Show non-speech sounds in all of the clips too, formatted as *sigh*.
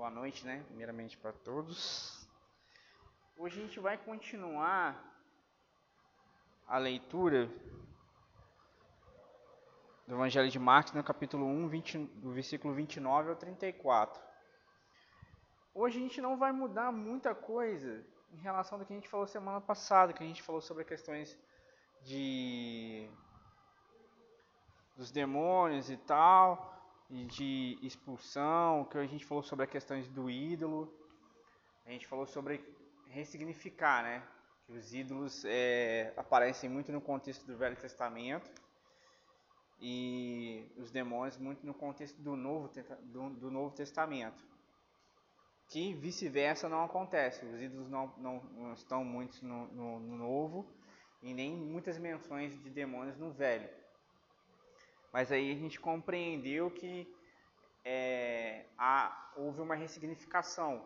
Boa noite, né? Primeiramente para todos. Hoje a gente vai continuar a leitura do Evangelho de Marcos, no capítulo 1, 20, do versículo 29 ao 34. Hoje a gente não vai mudar muita coisa em relação do que a gente falou semana passada, que a gente falou sobre questões de dos demônios e tal, de expulsão, que a gente falou sobre as questões do ídolo, a gente falou sobre ressignificar, né? Que os ídolos é, aparecem muito no contexto do Velho Testamento e os demônios muito no contexto do Novo, do, do Novo Testamento. Que vice-versa não acontece, os ídolos não, não, não estão muito no, no, no Novo e nem muitas menções de demônios no Velho. Mas aí a gente compreendeu que é, há, houve uma ressignificação,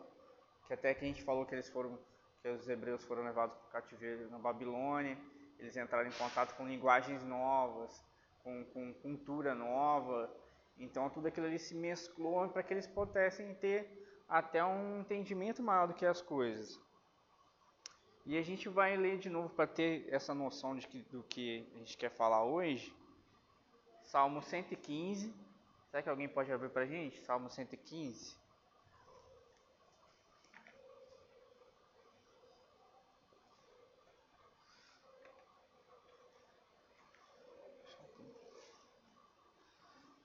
que até que a gente falou que eles foram, que os hebreus foram levados para o cativeiro na Babilônia, eles entraram em contato com linguagens novas, com, com cultura nova, então tudo aquilo ali se mesclou para que eles pudessem ter até um entendimento maior do que as coisas. E a gente vai ler de novo para ter essa noção de que, do que a gente quer falar hoje. Salmo 115. Será que alguém pode abrir para a gente? Salmo 115.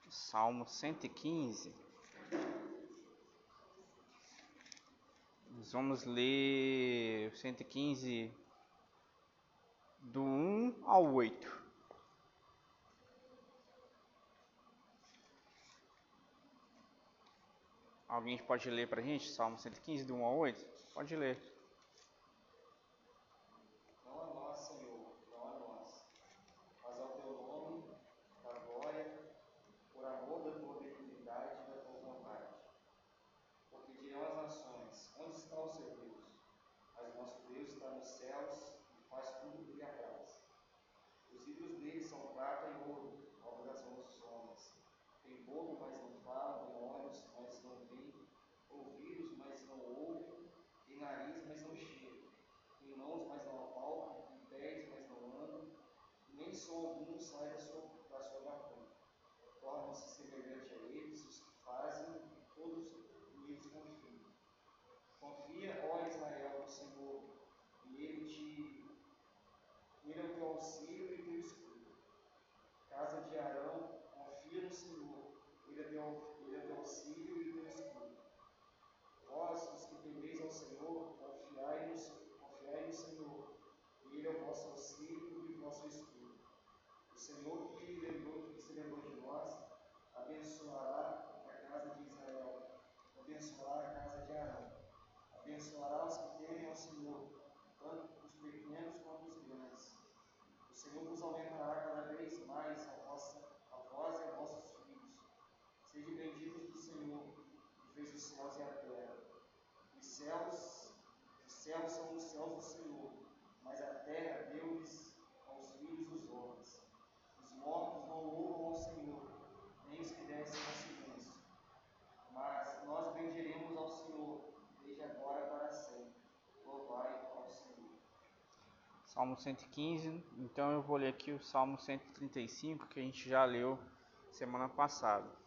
Salmo 115. Nós vamos ler 115 do 1 ao 8. Alguém pode ler para a gente? Salmo 115, do 1 ao 8? Pode ler. Não a nós, Senhor, não a nós, mas ao teu nome, da glória, por amor da tua benignidade e da tua vontade. Porque dirão as nações: onde está o seu Deus? Mas nosso Deus está nos céus e faz tudo o que lhe apraz. Os ídolos dele são prata e ouro, obra das mãos dos homens. Tem boca, mas não falam, tem olhos, mas não veem, ouvidos, mas não ouvem, tem nariz, mas não cheiram, tem mãos, mas não apalpam, tem pés, mas não andam, som algum sai da sua, da sua garganta. Tornam-se semelhante a eles os que fazem, e todos neles confiam. Confia, ó Israel, no Senhor, e ele te ele é o teu auxílio e teu escudo. Casa de Arão, confia no Senhor, ele é teu, ele é teu auxílio e teu escudo. Vós, os que temeis ao Senhor, confiai no, confiai no Senhor, e ele é o vosso auxílio e o vosso escudo. O Senhor que, lembrou, que se lembrou de nós, abençoará a casa de Israel, abençoará a casa de Arão, abençoará os que temem ao Senhor, tanto os pequenos quanto os grandes. O Senhor vos aumentará cada vez mais a, vossa, a vós e a vossos filhos. Sede benditos do Senhor, que fez os céus e a terra. Os céus, os céus são os céus do Senhor, mas a terra deu-lhes aos filhos dos homens. Os mortos não louvam ao Senhor, nem os que descem ao silêncio. Mas nós bendiremos ao Senhor, desde agora para sempre. Louvai ao Senhor. Salmo 115. Então eu vou ler aqui o Salmo 135, que a gente já leu semana passada.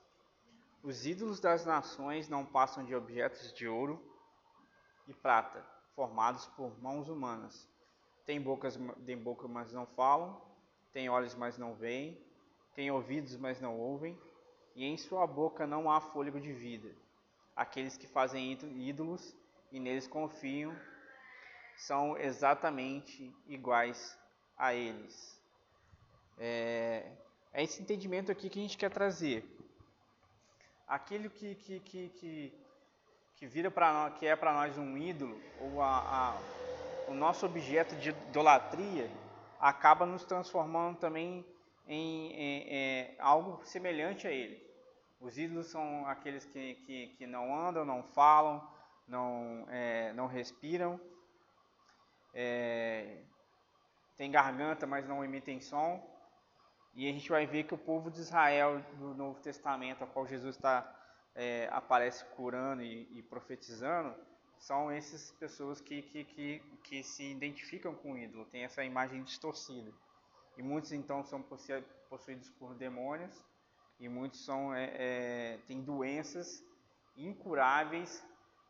Os ídolos das nações não passam de objetos de ouro e prata, formados por mãos humanas. Têm bocas, têm boca, mas não falam, têm olhos, mas não veem, têm ouvidos, mas não ouvem, e em sua boca não há fôlego de vida. Aqueles que fazem ídolos e neles confiam são exatamente iguais a eles. É, é esse entendimento aqui que a gente quer trazer. Aquilo que, que, que, que, que vira para nós, que é para nós um ídolo, ou a, a, o nosso objeto de idolatria, acaba nos transformando também em, em, em algo semelhante a ele. Os ídolos são aqueles que, que, que não andam, não falam, não, é, não respiram, é, tem garganta, mas não emitem som. E a gente vai ver que o povo de Israel do Novo Testamento, a qual Jesus está é, aparece curando e, e, profetizando, são essas pessoas que, que, que, que se identificam com o ídolo, tem essa imagem distorcida. E muitos então são possuídos por demônios e muitos são é, é, têm doenças incuráveis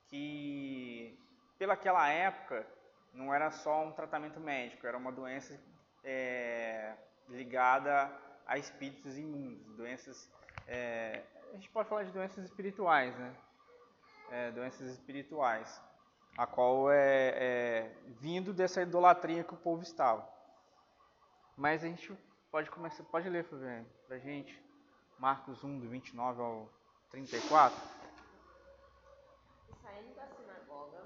que pelaquela época não era só um tratamento médico, era uma doença é, ligada a espíritos imundos, doenças é, a gente pode falar de doenças espirituais, né? É, doenças espirituais, a qual é, é vindo dessa idolatria que o povo estava. Mas a gente pode começar, pode ler, pra gente, Marcos 1, do 29 ao 34. Saindo da sinagoga,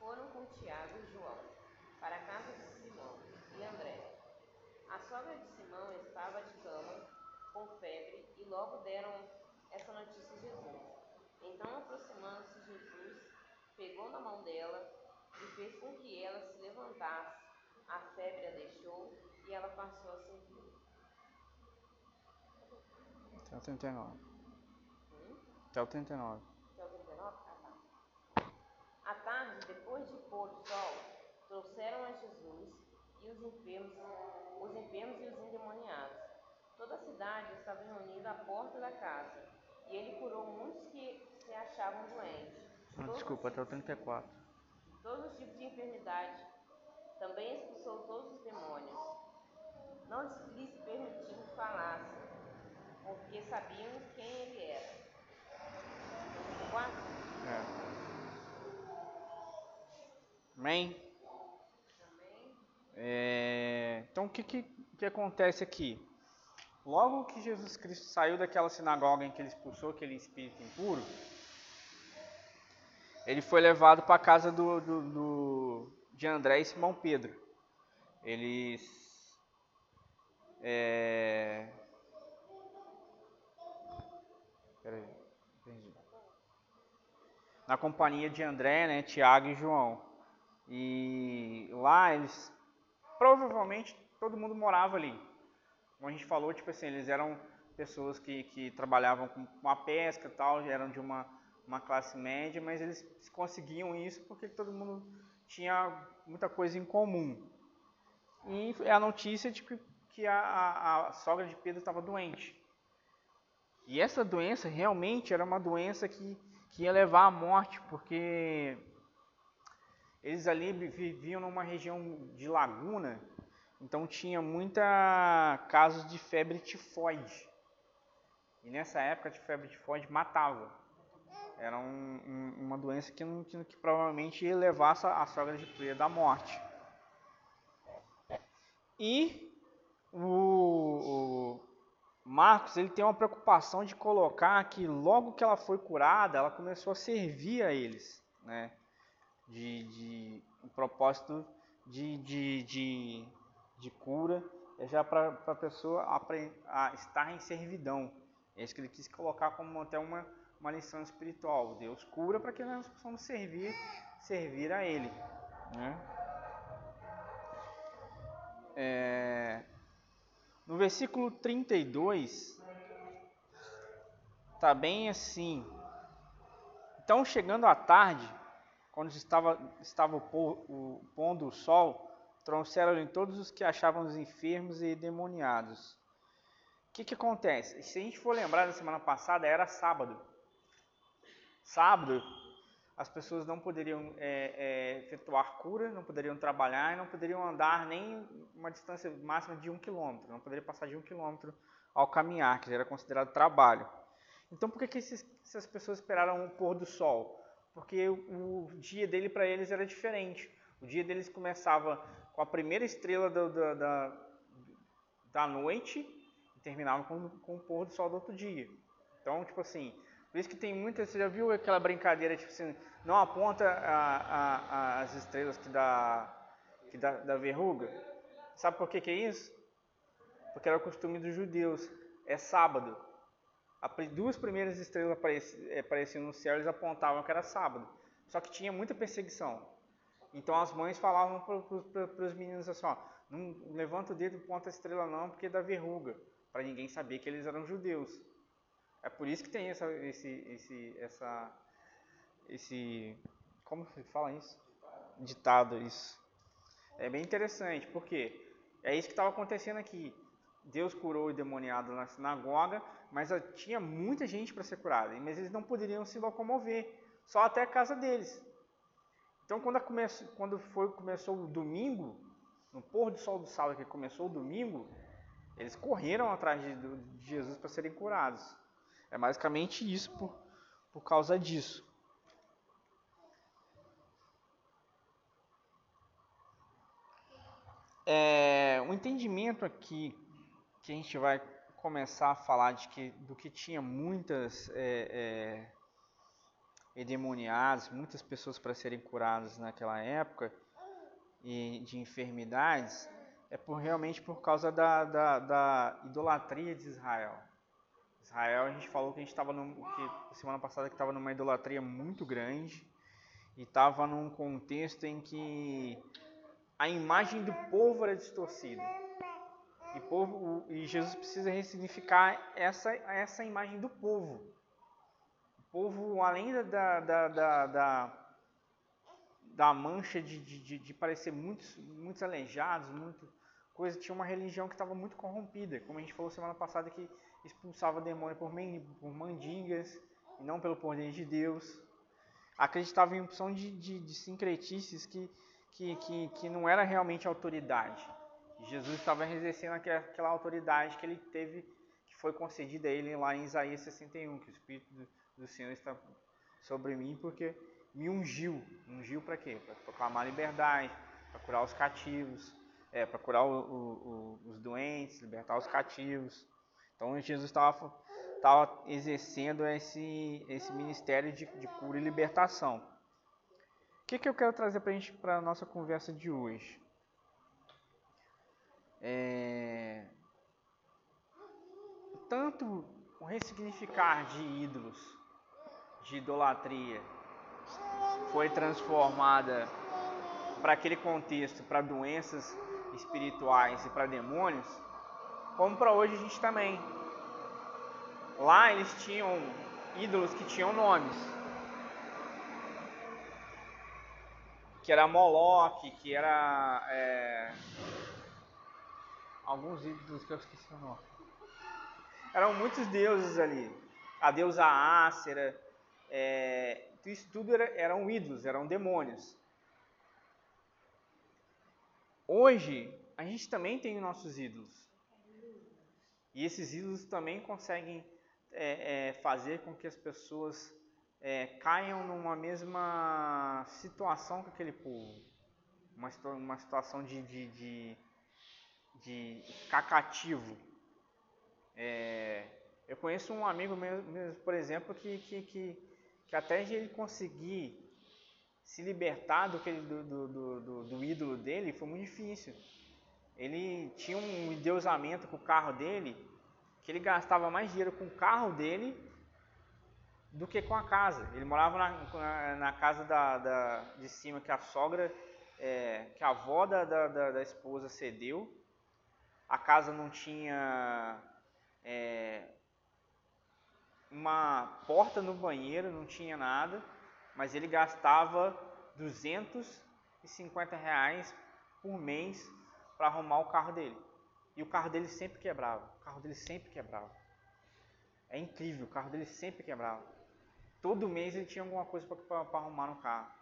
foram com Tiago e João para a casa de Simão e André. A sogra de Simão estava de cama, com febre, e logo deram essa notícia a Jesus. Então, aproximando-se Jesus, pegou na mão dela e fez com que ela se levantasse. A febre a deixou e ela passou a servir. Até o 39. Hum? Até o 39. Até o 39? Ah, tá. À tarde, depois de pôr o sol, trouxeram a Jesus e os enfermos, os enfermos e os endemoniados. Toda a cidade estava reunida à porta da casa, e ele curou muitos que se achavam doentes. Ah, desculpa, até o 34. Todos os tipos de enfermidade. Também expulsou todos os demônios. Não lhes permitiu que falassem, porque sabiam quem ele era. 4? É. Amém? É, então, o que, que, que acontece aqui? Logo que Jesus Cristo saiu daquela sinagoga em que ele expulsou aquele espírito impuro, ele foi levado para a casa do, do, do, de André e Simão Pedro. Eles. É... Na companhia de André, né, Tiago e João. E lá eles provavelmente todo mundo morava ali. Como a gente falou, tipo assim, eles eram pessoas que, que trabalhavam com a pesca e tal, eram de uma, uma classe média, mas eles conseguiam isso porque todo mundo tinha muita coisa em comum. E é a notícia de que, que a, a, a sogra de Pedro estava doente. E essa doença realmente era uma doença que, que ia levar à morte, porque eles ali viviam numa região de laguna, então tinha muita casos de febre tifoide. E nessa época de febre tifoide matava. Era um, um, uma doença que, não, que, que, provavelmente levar a sogra de Pedro à morte. E o, o Marcos ele tem uma preocupação de colocar que logo que ela foi curada, ela começou a servir a eles, né? De, de um propósito de, de, de, de cura, é já para a pessoa estar em servidão. É isso que ele quis colocar como até uma, uma lição espiritual. Deus cura para que nós possamos servir, servir a Ele. Né? É, no versículo 32, está bem assim. Então, chegando à tarde, quando estava, estava o, pondo o sol, trouxeram-lhe todos os que achavam os enfermos e demoniados. O que, que acontece? Se a gente for lembrar da semana passada, era sábado. Sábado, as pessoas não poderiam é, é, efetuar cura, não poderiam trabalhar não poderiam andar nem uma distância máxima de um quilômetro. Não poderiam passar de um quilômetro ao caminhar, que era considerado trabalho. Então, por que, que esses, essas pessoas esperaram o pôr do sol? Porque o, dia dele para eles era diferente. O dia deles começava com a primeira estrela do, da, da noite e terminava com, com o pôr do sol do outro dia. Então, tipo assim, por isso que tem muitas. Você já viu aquela brincadeira, tipo assim, não aponta a, a, a, as estrelas que dá, que dá verruga? Sabe por que, que é isso? Porque era o costume dos judeus. É sábado duas primeiras estrelas eh, apareciam no céu, eles apontavam que era sábado. Só que tinha muita perseguição. Então as mães falavam para os meninos assim: ó, não levanta o dedo e ponta a estrela não, porque dá verruga, para ninguém saber que eles eram judeus. É por isso que tem essa, esse, esse, essa, esse, como se fala isso? Ditado isso. É bem interessante, porque é isso que estava acontecendo aqui. Deus curou o demoniado na sinagoga, mas tinha muita gente para ser curada, mas eles não poderiam se locomover, só até a casa deles. Então, quando, comece, quando foi, começou o domingo, no pôr do sol do sábado que começou o domingo, eles correram atrás de, de Jesus para serem curados. É basicamente isso por, por causa disso. É, o entendimento aqui que a gente vai começar a falar de que, do que tinha muitas é, é, muitas pessoas para serem curadas naquela época e de enfermidades, é por, realmente por causa da, da, da idolatria de Israel. Israel, a gente falou que a gente estava semana passada que estava numa idolatria muito grande e estava num contexto em que a imagem do povo era distorcida. E, povo, e Jesus precisa ressignificar essa, essa imagem do povo. O povo, além da, da, da, da, da mancha de, de, de parecer muitos, muitos aleijados, muito coisa, tinha uma religião que estava muito corrompida. Como a gente falou semana passada, que expulsava demônio por, por mandingas e não pelo poder de Deus. Acreditava em opção de, de, de sincretices que, que, que, que não era realmente autoridade. Jesus estava exercendo aquela autoridade que ele teve, que foi concedida a ele lá em Isaías 61, que o Espírito do, Senhor está sobre mim, porque me ungiu. Ungiu para quê? Para proclamar liberdade, para curar os cativos, é, para curar o, o, o, os doentes, libertar os cativos. Então Jesus estava, estava exercendo esse, esse ministério de, de cura e libertação. O que, que eu quero trazer para a gente para a nossa conversa de hoje? É, tanto o ressignificar de ídolos, de idolatria, foi transformada para aquele contexto, para doenças espirituais e para demônios, como para hoje a gente também. Lá eles tinham ídolos que tinham nomes. Que era Moloch, que era. É, alguns ídolos que eu esqueci o nome. Eram muitos deuses ali. A deusa Ácera. É, isso tudo era, eram ídolos, eram demônios. Hoje, a gente também tem nossos ídolos. E esses ídolos também conseguem é, é, fazer com que as pessoas é, caiam numa mesma situação que aquele povo. Uma, uma situação de, de, de, de ficar cativo. É, eu conheço um amigo meu, por exemplo, que, que, que, que até ele conseguir se libertar do, do, do, do, do ídolo dele foi muito difícil ele tinha um endeusamento com o carro dele, que ele gastava mais dinheiro com o carro dele do que com a casa. Ele morava na, na casa da, da, de cima que a sogra, é, que a avó da, da, da, esposa cedeu. A casa não tinha é, uma porta no banheiro, não tinha nada, mas ele gastava 250 reais por mês para arrumar o carro dele. E o carro dele sempre quebrava. O carro dele sempre quebrava. É incrível, o carro dele sempre quebrava. Todo mês ele tinha alguma coisa para arrumar no carro.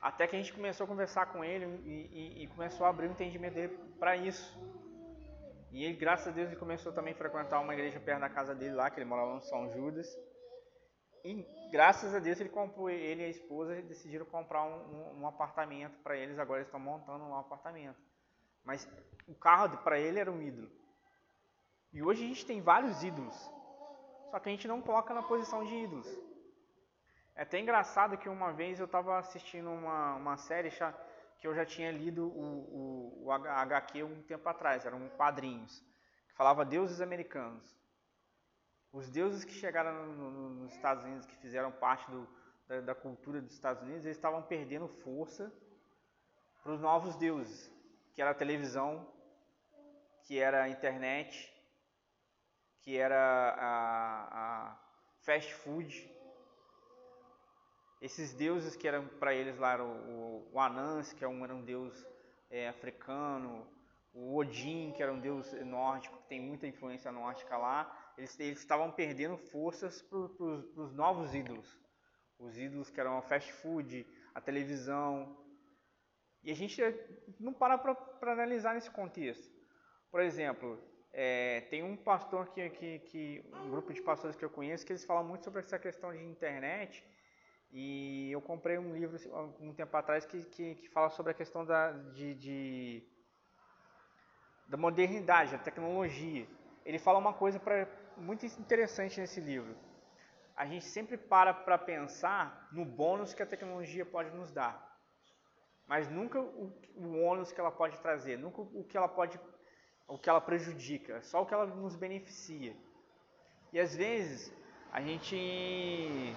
Até que a gente começou a conversar com ele e, e, e começou a abrir o entendimento dele para isso. E ele, graças a Deus, ele começou também a frequentar uma igreja perto da casa dele lá, que ele morava no São Judas. E graças a Deus ele comprou, ele e a esposa decidiram comprar um, um, um apartamento para eles, agora eles estão montando um apartamento. Mas o carro para ele era um ídolo. E hoje a gente tem vários ídolos, só que a gente não coloca na posição de ídolos. É até engraçado que uma vez eu estava assistindo uma, uma série que eu já tinha lido o, o, o HQ um tempo atrás, eram quadrinhos, que falava deuses americanos. Os deuses que chegaram no, no, nos Estados Unidos, que fizeram parte do, da, da, cultura dos Estados Unidos, eles estavam perdendo força para os novos deuses, que era a televisão, que era a internet, que era a, a fast food. Esses deuses que eram para eles lá, o, o Anans, que era um, era um deus é, africano, o Odin, que era um deus nórdico, que tem muita influência nórdica lá, eles, eles estavam perdendo forças para os novos ídolos. Os ídolos que eram a fast food, a televisão. E a gente não para para analisar nesse contexto. Por exemplo, é, tem um pastor que, que, um grupo de pastores que eu conheço, que eles falam muito sobre essa questão de internet. E eu comprei um livro um tempo atrás que, que, que fala sobre a questão da, de, de, da modernidade, da tecnologia. Ele fala uma coisa pra, muito interessante nesse livro. A gente sempre para para pensar no bônus que a tecnologia pode nos dar mas nunca o, o ônus que ela pode trazer, nunca o que ela pode, o que ela prejudica, só o que ela nos beneficia. E às vezes a gente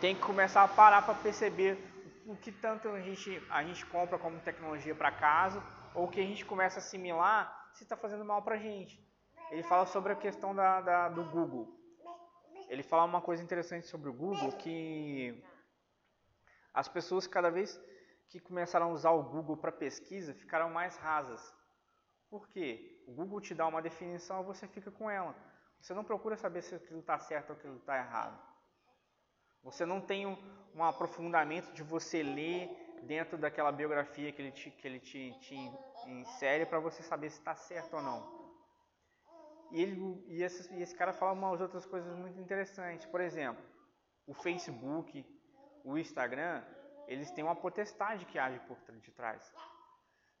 tem que começar a parar para perceber o que tanto a gente, a gente compra como tecnologia para casa ou que a gente começa a assimilar se está fazendo mal para a gente. Ele fala sobre a questão da, da, do Google. Ele fala uma coisa interessante sobre o Google que as pessoas cada vez que começaram a usar o Google para pesquisa ficaram mais rasas. Por quê? O Google te dá uma definição e você fica com ela. Você não procura saber se aquilo está certo ou aquilo está errado. Você não tem um, um, aprofundamento de você ler dentro daquela biografia que ele te, que ele te, te insere para você saber se está certo ou não. E, ele, e, esse, e esse cara fala umas outras coisas muito interessantes. Por exemplo, o Facebook, o Instagram, eles têm uma potestade que age por detrás.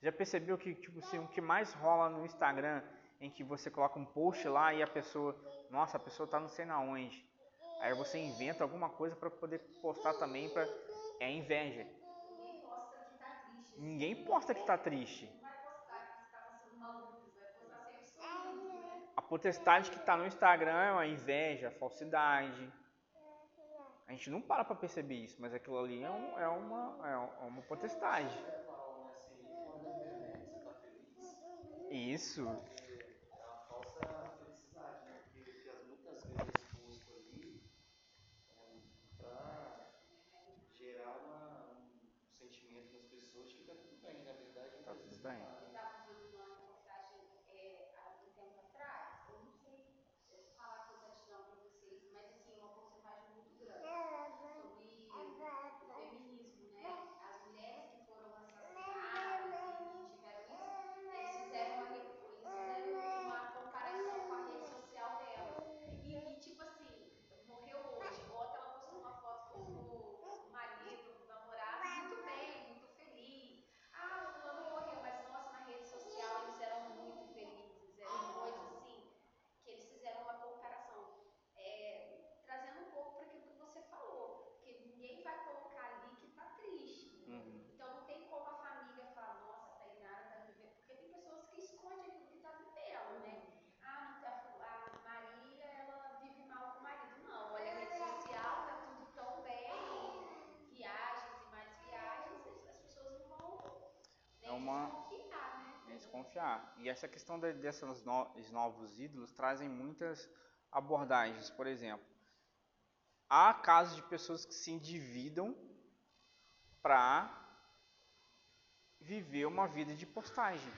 Já percebeu que tipo assim, o que mais rola no Instagram em que você coloca um post lá e a pessoa, nossa, a pessoa está não sei na onde. Aí você inventa alguma coisa para poder postar também para é inveja. Ninguém posta que está triste. A potestade que está no Instagram é uma inveja, falsidade. A gente não para para perceber isso, mas aquilo ali é, um, é, uma, é uma potestade. Isso. É uma falsa felicidade, né? Porque, muitas vezes exposto ali é, para gerar uma, um sentimento nas pessoas de que está tudo bem, na verdade. Está tudo bem. Uma desconfiar. E essa questão de, desses novos ídolos trazem muitas abordagens. Por exemplo, há casos de pessoas que se endividam para viver uma vida de postagem.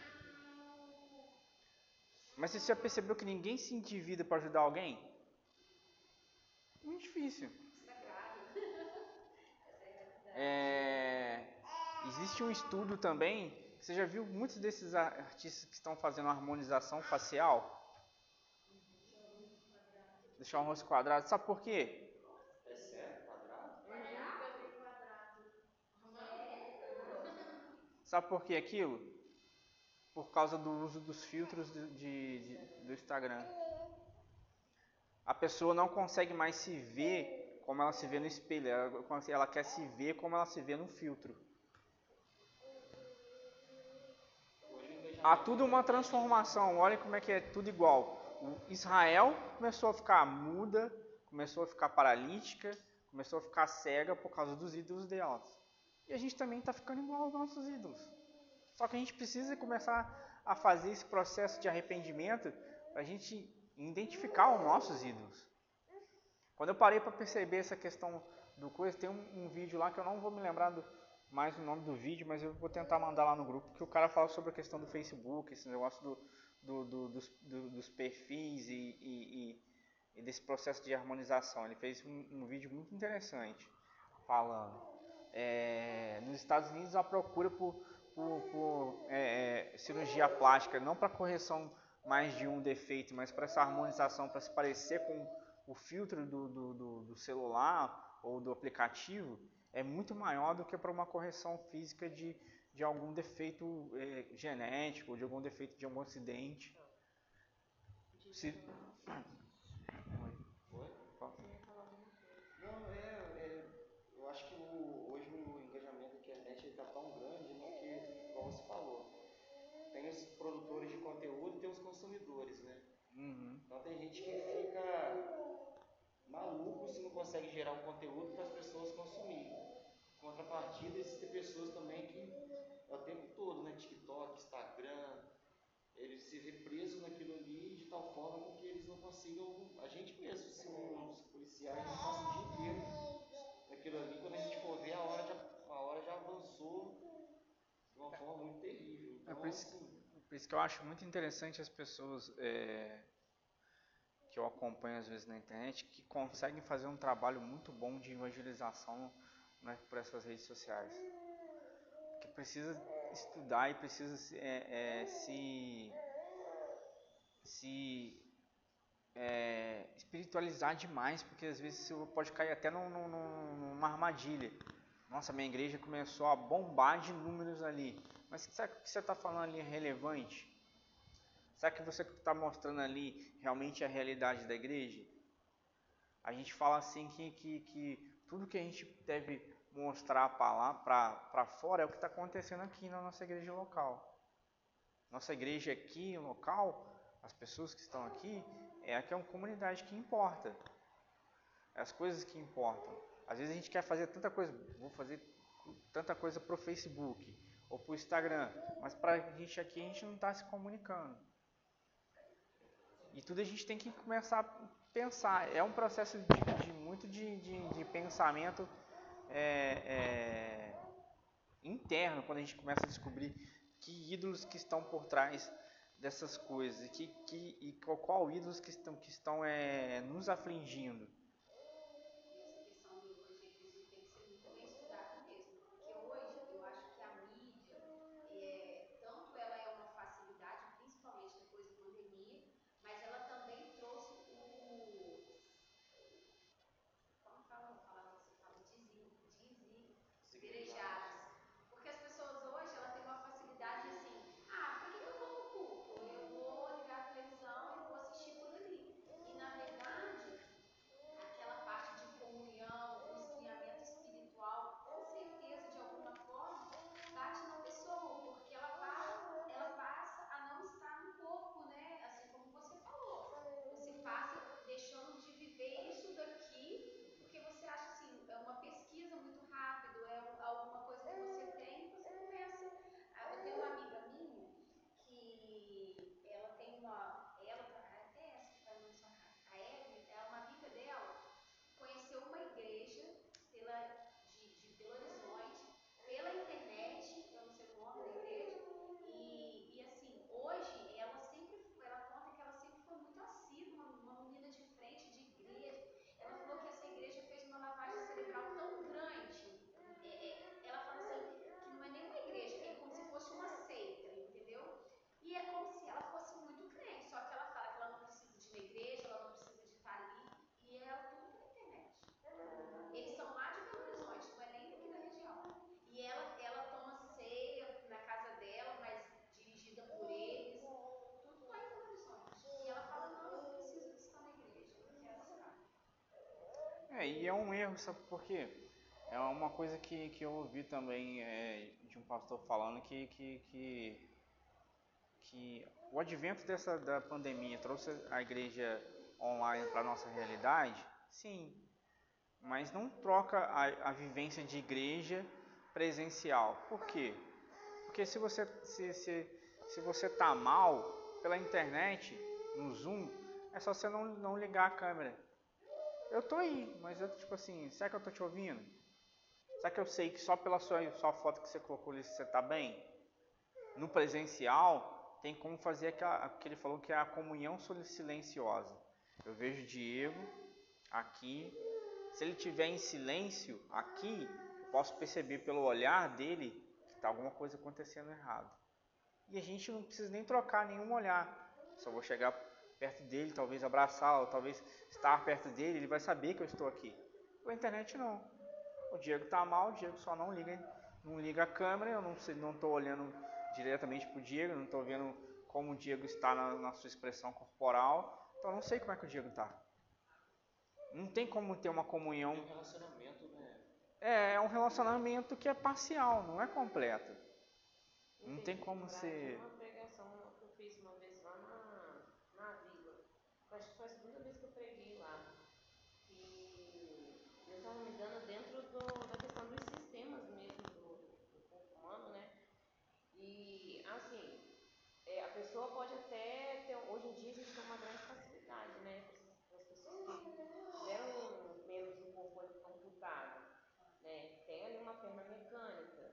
Mas você já percebeu que ninguém se endivida para ajudar alguém? Muito difícil. É, existe um estudo também você já viu muitos desses artistas que estão fazendo harmonização facial? Deixar o rosto quadrado. Sabe por quê? Sabe por que aquilo? Por causa do uso dos filtros de, de, de, do Instagram. A pessoa não consegue mais se ver como ela se vê no espelho. Ela, ela quer se ver como ela se vê no filtro. Há tudo uma transformação. Olha como é que é tudo igual. O Israel começou a ficar muda, começou a ficar paralítica, começou a ficar cega por causa dos ídolos delas. E a gente também está ficando igual aos nossos ídolos. Só que a gente precisa começar a fazer esse processo de arrependimento para a gente identificar os nossos ídolos. Quando eu parei para perceber essa questão do coisa, tem um, um, vídeo lá que eu não vou me lembrar do, mais o nome do vídeo, mas eu vou tentar mandar lá no grupo, que o cara fala sobre a questão do Facebook, esse negócio do, do, do dos, dos, perfis e, e, e, desse processo de harmonização. Ele fez um, um vídeo muito interessante falando. É, nos Estados Unidos a procura por, por, por é, é, cirurgia plástica, não para correção mais de um defeito, mas para essa harmonização, para se parecer com o filtro do, do, do, do celular ou do aplicativo, é muito maior do que para uma correção física de, de algum defeito é, genético, de algum defeito de algum acidente. Se... Oi? Não, é, é, eu acho que o, hoje o engajamento da internet está tão grande, né, que, como você falou, tem os produtores de conteúdo e tem os consumidores, né? Uhum. Então tem gente que fica maluco se não consegue gerar um conteúdo para as pessoas consumirem contrapartida, existem pessoas também que é o tempo todo, né? TikTok, Instagram, eles se vê presos naquilo ali de tal forma que eles não consigam. A gente mesmo, se os policiais passam o dia inteiro naquilo ali, quando a gente for ver, a hora já, a hora já avançou de uma forma muito terrível. Então, é por, isso, assim, por isso que eu acho muito interessante as pessoas. É que eu acompanho às vezes na internet, que conseguem fazer um trabalho muito bom de evangelização né, por essas redes sociais. Que precisa estudar e precisa é, é, se, se é, espiritualizar demais, porque às vezes você pode cair até num, num, numa armadilha. Nossa, minha igreja começou a bombar de números ali. Mas será que o que você está falando ali é relevante? Será que você está mostrando ali realmente a realidade da igreja? A gente fala assim que, que, que tudo que a gente deve mostrar para fora é o que está acontecendo aqui na nossa igreja local. Nossa igreja aqui, local, as pessoas que estão aqui, é aqui é uma comunidade que importa. É as coisas que importam. Às vezes a gente quer fazer tanta coisa, vou fazer tanta coisa para o Facebook ou para o Instagram, mas para a gente aqui a gente não está se comunicando. E tudo a gente tem que começar a pensar. É um processo de, de muito de, de, de pensamento é, é, interno quando a gente começa a descobrir que ídolos que estão por trás dessas coisas e, que, que, e qual, qual ídolos que estão, que estão é, nos afligindo. É, e é um erro, sabe por quê? É uma coisa que, que eu ouvi também é, de um pastor falando que, que, que, que o advento dessa da pandemia trouxe a igreja online para nossa realidade, sim, mas não troca a, a vivência de igreja presencial. Por quê? Porque se você se, se, se você tá mal pela internet, no Zoom, É só você não, não ligar a câmera. Eu tô aí, mas eu, tipo assim, será que eu tô te ouvindo? Será que eu sei que só pela sua, sua foto que você colocou ali você tá bem? No presencial, tem como fazer aquela, que ele falou que é a comunhão silenciosa. Eu vejo o Diego aqui. Se ele tiver em silêncio aqui, eu posso perceber pelo olhar dele que está alguma coisa acontecendo errado. E a gente não precisa nem trocar nenhum olhar. Só vou chegar perto dele, talvez abraçá-lo, talvez estar perto dele, ele vai saber que eu estou aqui. Com a internet não. O Diego está mal, o Diego só não liga, não liga a câmera, eu não não estou olhando diretamente para o Diego, não estou vendo como o Diego está na, na, sua expressão corporal, então eu não sei como é que o Diego está. Não tem como ter uma comunhão. É um relacionamento, né? É, é um relacionamento que é parcial, não é completo. Não tem como ser. Uma pregação que eu fiz uma vez lá na, na vila. Acho que foi a segunda vez que eu preguei lá. E eu estava me dando dentro do, da questão dos sistemas mesmo do, do corpo humano, né? E assim, é, a pessoa pode até ter. Hoje em dia a gente tem uma grande facilidade, né? Para as pessoas que tiveram membros do corpo amputado, né? Tem ali uma perna mecânica,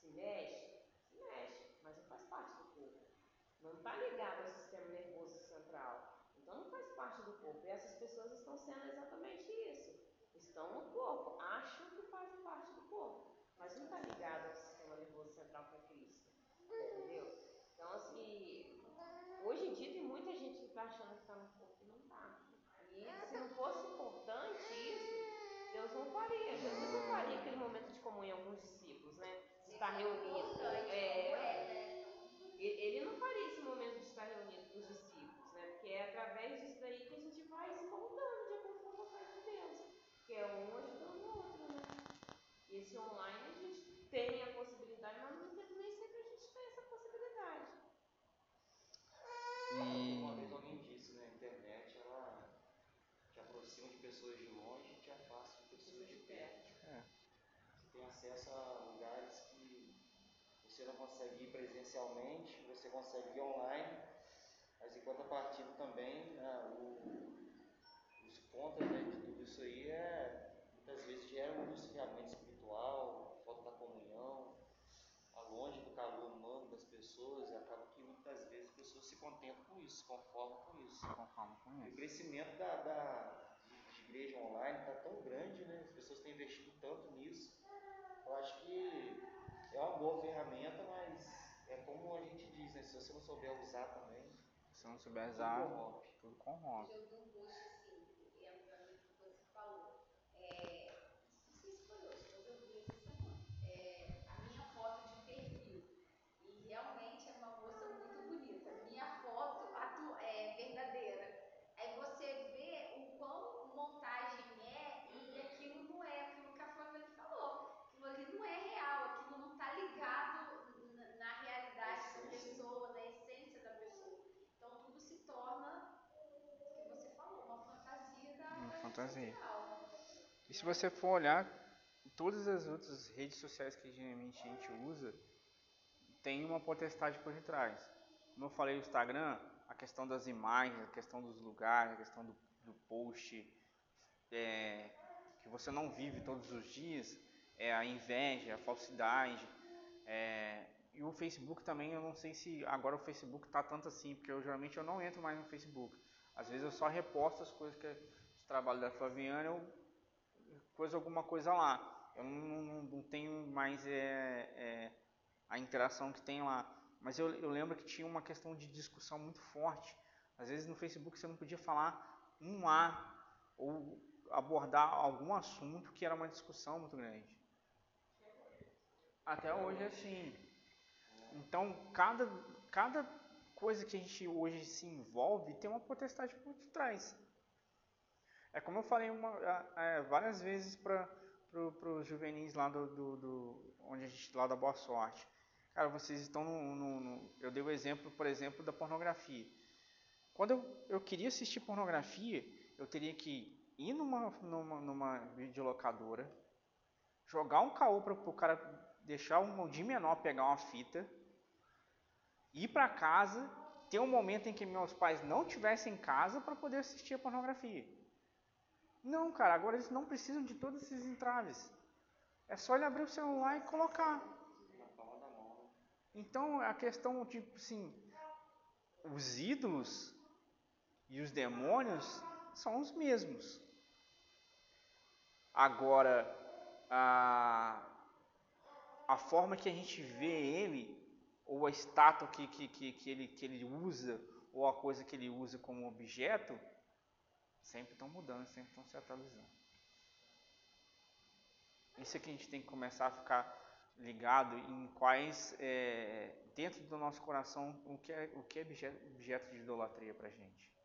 se mexe não está ligado ao sistema nervoso central. Então não faz parte do corpo. E essas pessoas estão sendo exatamente isso. Estão no corpo, acham que fazem parte do corpo, mas não está ligado ao sistema nervoso central para Cristo. Entendeu? Então, assim, hoje em dia tem muita gente que está achando que está no corpo e não está. E se não fosse importante isso, Deus não faria. Jesus não faria aquele momento de comunhão com os discípulos, né? Estar reunido. É, ele não faria esse momento de estar reunido com os discípulos, né? Porque é através disso daí que a gente vai se moldando de acordo com a vontade de Deus, que é um ajudando o outro, né? E esse online a gente tem a possibilidade, mas nem sempre a gente tem essa possibilidade. E... Uma vez alguém disse, né? A internet ela te aproxima de pessoas de longe e te afasta de pessoas de perto. É. Você tem acesso a lugares você não consegue ir presencialmente, você consegue ir online, mas em contrapartida também né, o, os contras né, de tudo isso aí é muitas vezes gera um esfriamento espiritual, falta da comunhão, a longe do calor humano das pessoas, e acaba que muitas se contentam com isso, se conformam com isso. Com isso. o crescimento da, da de igreja online está tão grande, né? as pessoas têm investido tanto nisso. Eu acho que é uma boa ferramenta, mas é como a gente diz, né? Se você não souber usar também. Se não souber usar, tudo corrompe. Tudo corrompe. Eu vi um post assim, entrando no que você falou. É, não sei se foi hoje, mas eu vi essa semana. É, a minha foto de perfil. E realmente é uma moça muito bonita. Minha foto atu é verdadeira. Aí você vê o quão montagem é e aquilo não é aquilo que a Flávia falou. Aquilo ali não é real, aquilo não está ligado na, na realidade da pessoa, na essência da pessoa. Então tudo se torna, o que você falou, uma fantasia Social. E se você for olhar, todas as outras redes sociais que geralmente a gente usa, tem uma potestade por detrás. Como eu falei no Instagram, a questão das imagens, a questão dos lugares, a questão do, do post, é, que você não vive todos os dias, é a inveja, a falsidade. É, e o Facebook também, eu não sei se agora o Facebook está tanto assim, porque eu geralmente eu não entro mais no Facebook. Às vezes eu só reposto as coisas que trabalho da Flaviana, eu coisa alguma coisa lá. Eu não, não, não tenho mais é, é, a interação que tem lá. Mas eu, eu lembro que tinha uma questão de discussão muito forte. Às vezes no Facebook você não podia falar um A ou abordar algum assunto que era uma discussão muito grande. Até hoje é assim. Então, cada, cada coisa que a gente hoje se envolve tem uma potestade por trás. É como eu falei uma, é, várias vezes para os juvenis lá do, do, do, onde a gente lá da Boa Sorte. Cara, vocês estão no, no, no, Eu dei o exemplo, por exemplo, da pornografia. Quando eu, eu queria assistir pornografia, eu teria que ir numa, numa, numa videolocadora, jogar um caô para o cara deixar um de menor pegar uma fita, ir para casa ter um momento em que meus pais não estivessem em casa para poder assistir a pornografia. Não, cara, agora eles não precisam de todos esses entraves. É só ele abrir o celular e colocar. Então a questão, tipo assim, os ídolos e os demônios são os mesmos. Agora, a, a forma que a gente vê ele, ou a estátua que, que, que, que, ele, que ele usa, ou a coisa que ele usa como objeto, sempre estão mudando, sempre estão se atualizando. Isso é que a gente tem que começar a ficar ligado em quais, é, dentro do nosso coração, o que é, o que é objeto, objeto de idolatria para a gente.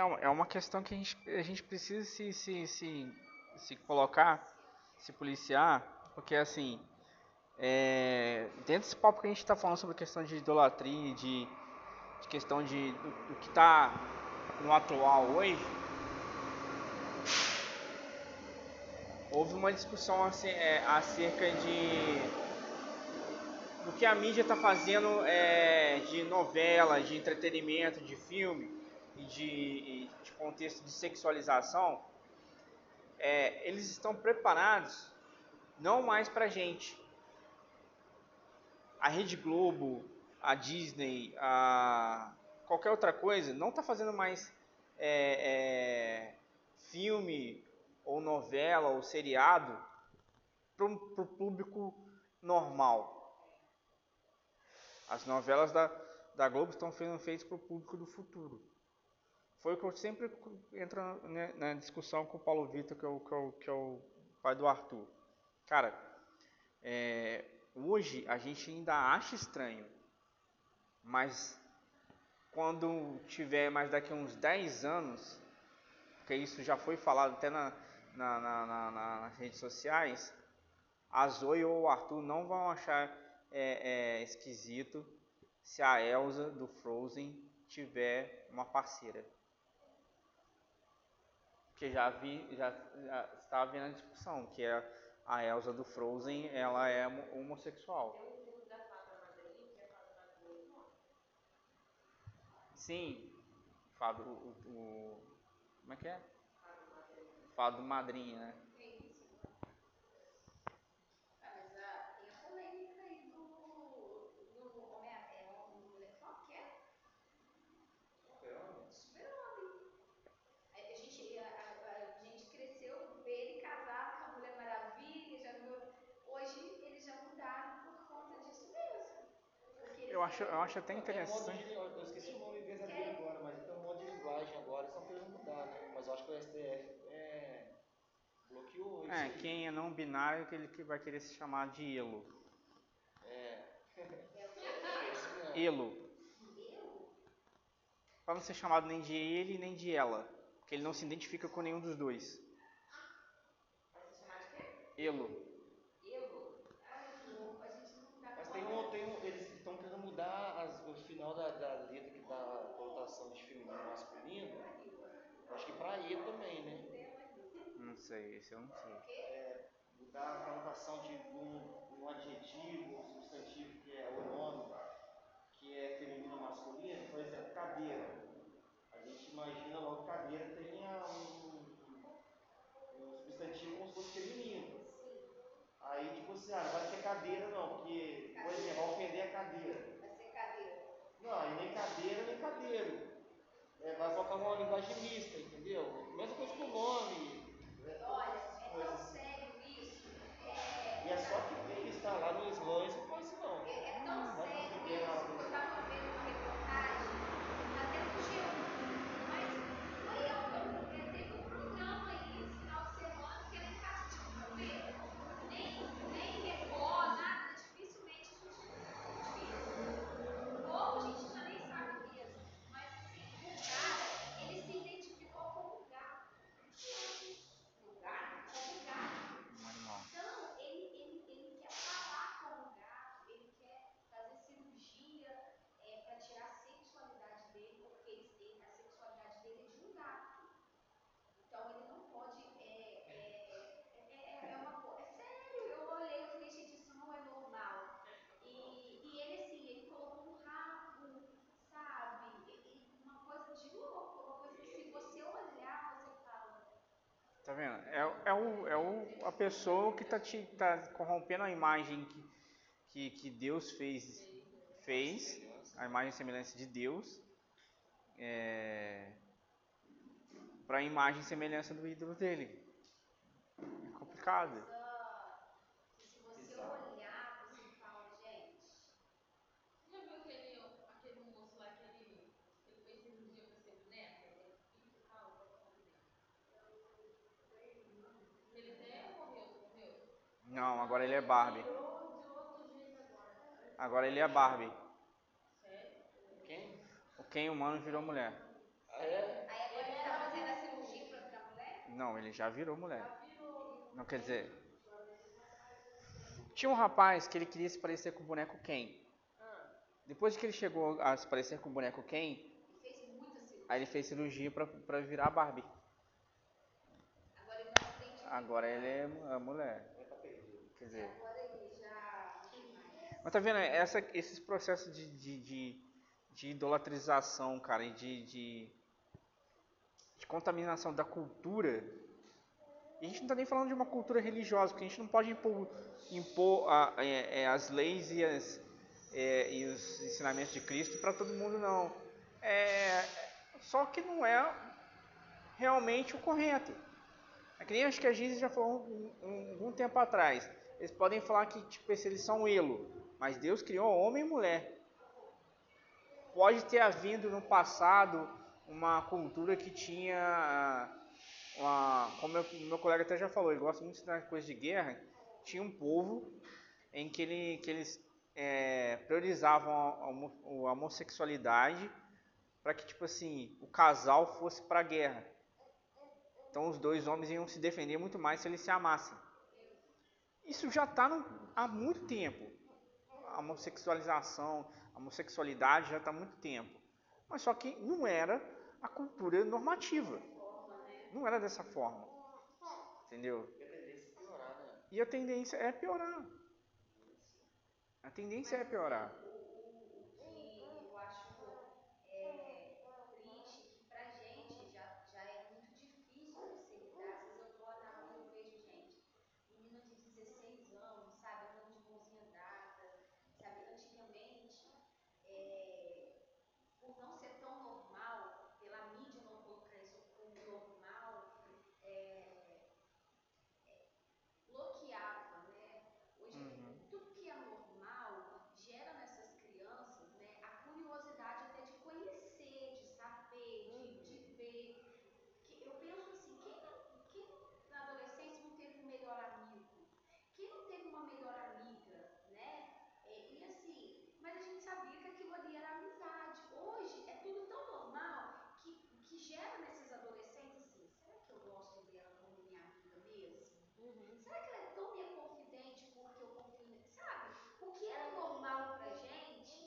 É uma, é uma questão que a gente, a gente precisa se, se, se, se colocar, se policiar, porque assim, é, dentro desse papo que a gente está falando sobre questão de idolatria, de, de questão de, do, do que está no atual hoje, houve uma discussão assim, é, acerca de do que a mídia está fazendo é, de novela, de entretenimento, de filme e de, de contexto de sexualização, é, eles estão preparados não mais para gente. A Rede Globo, a Disney, a qualquer outra coisa, não está fazendo mais é, é, filme ou novela ou seriado para o público normal. As novelas da, da Globo estão sendo feitas para o público do futuro. Foi o que eu sempre entro na discussão com o Paulo Vitor, que é o, que é que é o pai do Arthur. Cara, é, hoje a gente ainda acha estranho, mas quando tiver mais daqui a uns 10 anos, porque isso já foi falado até na, na, na nas redes sociais, a Zoe ou o Arthur não vão achar é, é, esquisito se a Elsa do Frozen tiver uma parceira. Porque já vi, já, já estava vendo a discussão, que é a Elsa do Frozen, ela é homossexual. Que é. Sim, fado, o, o, como é que é? Fado madrinha, né? É isso. Ah, mas ah, tem a polêmica aí do, do homem é, um mulher qualquer. Super-homem. Aí A gente, a, a- a gente cresceu com ele casado com a Mulher Maravilha, já viu? Hoje eles já mudaram por conta disso mesmo. Porque eles Eu acho, eu acho até um modo de, interessante. eu esqueci o nome verdadeiro agora, mas tem um modo de linguagem agora, eles estão querendo mudar, né? Mas eu acho que o STF é, bloqueou isso. É, aí. quem é não binário, aquele que vai querer se chamar de elo. É, *laughs* é. Elo. Para não ser chamado nem de ele nem de ela. Porque ele não se identifica com nenhum dos dois. Elo. Ai, que louco, a gente não dá Mas conta. tem um, tem um, eles estão querendo mudar as- o final da, da letra que dá a conotação de feminino e masculino. Acho que pra E também, né? Não sei, esse eu não sei. É, mudar a conotação de um, um adjetivo, um substantivo que é o nome, que é feminino ou masculino. Por exemplo, cadeira. A gente imagina logo que cadeira tenha um, um substantivo como se fosse feminino. Aí, tipo assim, ah, não vai ser cadeira não, porque, por exemplo, vai ofender a cadeira. Vai ser cadeira. Não, e nem cadeira, nem cadeiro. É, vai colocar uma linguagem mista, entendeu? Mesma coisa com o nome. Olha, é tão sério isso. É, E é só que tem que estar lá no slam, isso não faz isso não. é, é tão Vai sério ofender a isso que eu estava vendo uma reportagem, até no G1, mas foi algum, é, teve um programa aí no final de semana que era em casa de comer. Nem, nem Record, nada, dificilmente a gente difícil. Ou a gente já nem sabe mesmo. Mas assim, o cara, ele se identificou como gato. O gato? Como gato. Um animal. Então, ele, ele, ele quer falar como gato, ele quer fazer cirurgia para tirar a sexualidade dele, porque ele, ele- a sexualidade dele é de um gato. Então, ele não pode. É, é, é, é uma coisa. É sério, eu olhei e falei, gente, isso não é normal. E, e ele, assim, ele colocou um rabo, sabe? E- e uma coisa de louco, uma coisa que se você olhar, você fala. Tá vendo? É, é, o, é o, a pessoa que tá, te, tá corrompendo a imagem que, que, que Deus fez, fez, a imagem e semelhança de Deus, é, para a imagem e semelhança do ídolo dele. É complicado. que se você olhar, você fala, gente. Já viu aquele, aquele moço lá que ele, que ele fez cirurgia pra ser boneca? Ele, ah, qual é o nome dele? Ele até morreu, morreu. Não, agora ele é Barbie. Virou de outro jeito agora. Agora ele é Barbie. Quem? O Ken humano virou mulher. Ah, é? Aí agora ele tá fazendo a cirurgia pra virar mulher? Não, ele já virou mulher. Virou. Não quer dizer. Tinha um rapaz que ele queria se parecer com o boneco Ken. Depois que ele chegou a se parecer com o boneco Ken, Ele fez muita cirurgia. aí ele fez cirurgia pra, pra virar Barbie. Agora ele de Agora ele é a mulher. Quer dizer. Mas tá vendo? Essa, esses processos de, de, de, de idolatrização, cara, e de, de, de contaminação da cultura. E a gente não tá nem falando de uma cultura religiosa, porque a gente não pode impor, impor a- é, é, as leis e, as, é, e os ensinamentos de Cristo para todo mundo, não. É, só que não é realmente o correto. É que nem acho que a Giz já falou um, um, algum tempo atrás. Eles podem falar que tipo, eles são elo, mas Deus criou homem e mulher. Pode ter havido no passado uma cultura que tinha, uma, como meu, meu colega até já falou, ele gosta muito estudar coisas de guerra, tinha um povo em que, ele, que eles é, priorizavam a, homo- a homossexualidade para que tipo assim o casal fosse para a guerra. Então os dois homens iam se defender muito mais se eles se amassem. Isso já está há muito tempo. A homossexualização, a homossexualidade já está há muito tempo. Mas só que não era a cultura normativa. Não era dessa forma. Entendeu? E a tendência é piorar, a tendência é piorar. A tendência é piorar. O, o, o que eu acho é, triste que pra gente já, já é muito difícil você lidar. Às vezes eu tô na rua e eu vejo gente, menina de 16 anos, sabe, andando de mãozinha dada, sabe, antigamente, é, por não ser tão normal, pela mídia não colocar isso como normal, é, bloqueava, né? Hoje, Uhum. tudo que é normal gera nessas crianças, né, a curiosidade até de conhecer, de saber, de, de ver. Que eu penso assim, quem, não, quem na adolescência não teve um melhor amigo? Quem não teve uma melhor amiga, né? E, e assim, mas a gente sabia que aquilo ali era amizade. Hoje é tudo tão normal que, que gera nesses adolescentes assim, será que eu gosto dela como minha amiga mesmo? Será que ela é tão minha confidente porque eu confio nela? Sabe? O que era normal pra gente,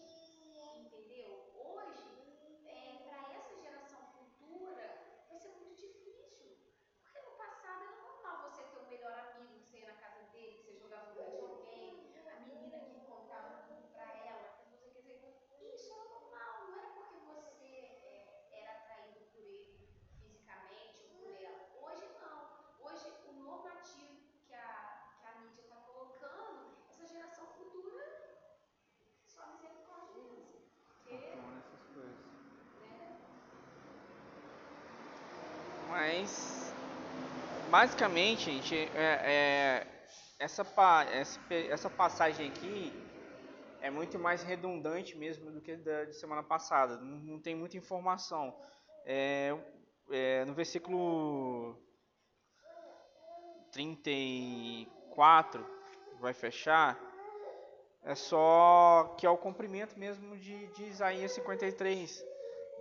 entendeu? Hoje, é, para essa geração futura, vai ser muito difícil. Porque no passado era normal você ter um melhor amigo, que você ia na casa dele, que você jogava no videogame, a menina que contava tudo pra ela, que você quer dizer. Isso era normal, não era porque você é, era atraído por ele fisicamente ou por ela. Hoje não. Hoje o normativo que a, que a mídia está colocando, essa geração futura, só misericórdia mesmo. Porque, Fortuna, essas coisas. né? Mas, basicamente, gente, é, é, essa, essa, essa passagem aqui é muito mais redundante mesmo do que da de semana passada. Não, não tem muita informação. É, é, no versículo 34, vai fechar, é só que é o cumprimento mesmo de, de Isaías 53.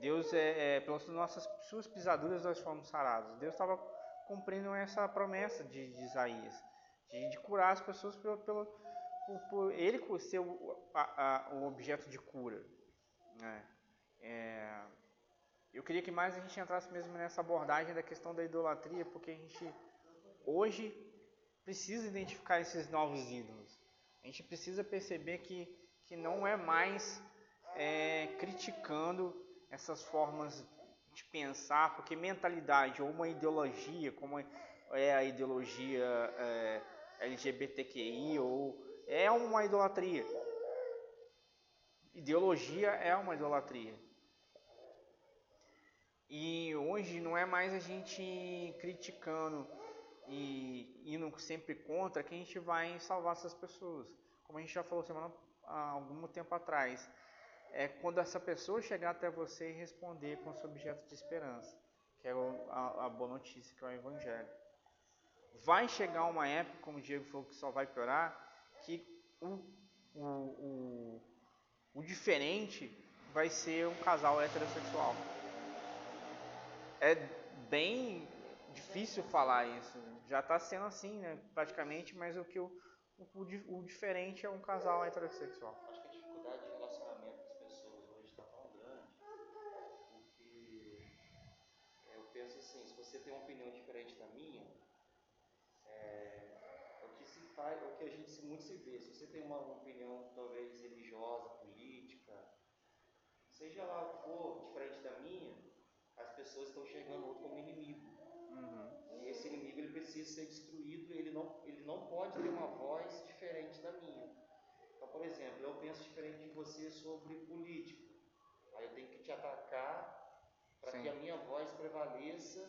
Deus é, é pelas nossas suas pisaduras nós fomos sarados. Deus estava cumprindo essa promessa de, de Isaías, de, de curar as pessoas pelo, pelo por, por ele ser o, a- a- o objeto de cura. né? É, eu queria que mais a gente entrasse mesmo nessa abordagem da questão da idolatria, porque a gente hoje precisa identificar esses novos ídolos. A gente precisa perceber que, que não é mais é, criticando essas formas de pensar, porque mentalidade ou uma ideologia, como é a ideologia é, LGBTQI, ou é uma idolatria. Ideologia é uma idolatria. E hoje não é mais a gente criticando e indo sempre contra que a gente vai salvar essas pessoas. Como a gente já falou semana há algum tempo atrás, é quando essa pessoa chegar até você e responder com seu objeto de esperança, que é a, a boa notícia, que é o Evangelho. Vai chegar uma época, como o Diego falou, que só vai piorar, que o, o, o, o diferente vai ser um casal heterossexual. É bem difícil falar isso. Já está sendo assim, né? Praticamente, mas o que o, o, o diferente é um casal heterossexual. Acho que a dificuldade de relacionamento das pessoas hoje está tão grande, porque é, eu penso assim, se você tem uma opinião diferente da minha, é, é o que se faz, é o que a gente se- muito tem uma opinião talvez religiosa, política, seja lá o que for diferente da minha, as pessoas estão chegando outro como inimigo. Uhum. E esse inimigo ele precisa ser destruído, ele não, ele não pode ter uma voz diferente da minha. Então, por exemplo, eu penso diferente de você sobre política. Aí eu tenho que te atacar para que a minha voz prevaleça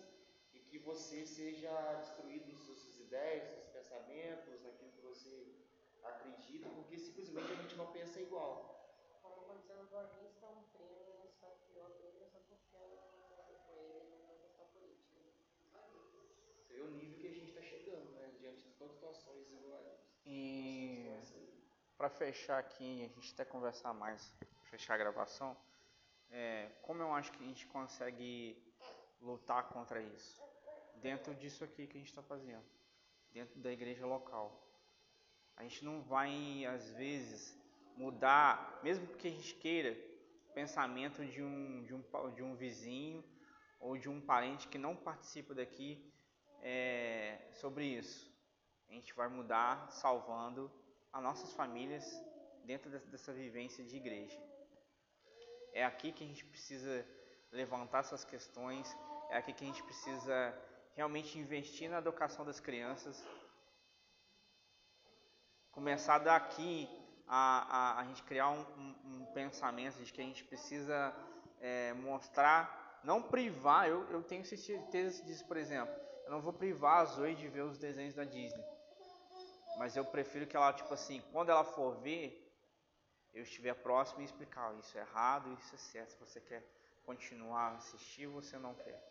e que você seja destruído nas suas ideias, nos seus pensamentos, naquilo que você acredita, porque simplesmente a gente não pensa igual. Como aconteceu no Boa Vista, um primo esfaqueou a outra só concordou com ele numa questão política. Você vê o nível que a gente está chegando, né? Diante de todas as situações iguais. E para fechar aqui, a gente até conversar mais, fechar a gravação, é, como eu acho que a gente consegue lutar contra isso? Dentro disso aqui que a gente está fazendo, dentro da igreja local. A gente não vai, às vezes, mudar, mesmo que a gente queira, o pensamento de um, de um, de um vizinho ou de um parente que não participa daqui é, sobre isso. A gente vai mudar salvando as nossas famílias dentro dessa vivência de igreja. É aqui que a gente precisa levantar essas questões, é aqui que a gente precisa realmente investir na educação das crianças. Começar daqui a, a, a gente criar um, um, um, pensamento de que a gente precisa é, mostrar, não privar, eu, eu tenho certeza disso, por exemplo, eu não vou privar a Zoe de ver os desenhos da Disney. Mas eu prefiro que ela, tipo assim, quando ela for ver, eu estiver próximo e explicar, isso é errado, isso é certo. Se você quer continuar a assistir, você não quer.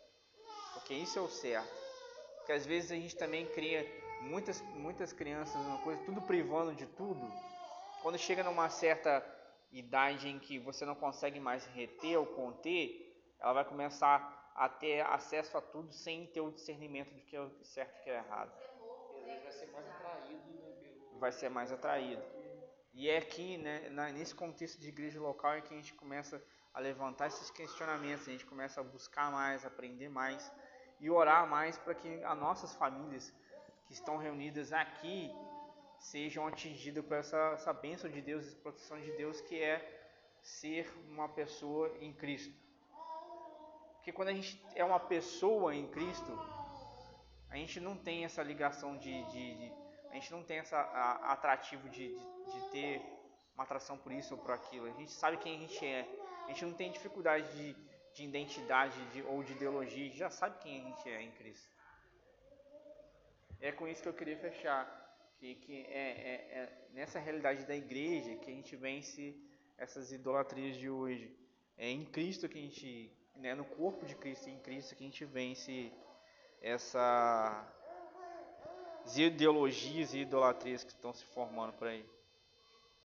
Porque isso é o certo. Porque às vezes a gente também cria muitas, muitas crianças, uma coisa, tudo privando de tudo. Quando chega numa certa idade em que você não consegue mais reter ou conter, ela vai começar a ter acesso a tudo sem ter o discernimento de que é certo e que é errado. Vai ser mais atraído, Vai ser mais atraído. E é aqui, né, nesse contexto de igreja local, é que a gente começa a levantar esses questionamentos, a gente começa a buscar mais, aprender mais e orar mais para que as nossas famílias que estão reunidas aqui sejam atingidas por essa, essa bênção de Deus, essa proteção de Deus que é ser uma pessoa em Cristo. Porque quando a gente é uma pessoa em Cristo, a gente não tem essa ligação de, de, de a gente não tem essa a, atrativo de, de, ter uma atração por isso ou por aquilo. A gente sabe quem a gente é. A gente não tem dificuldade de, de identidade de, ou de ideologia. Já sabe quem a gente é em Cristo. É com isso que eu queria fechar. Que, que é, é, é nessa realidade da igreja que a gente vence essas idolatrias de hoje. É em Cristo que a gente, né, no corpo de Cristo, em Cristo que a gente vence essa ideologias e idolatrias que estão se formando por aí.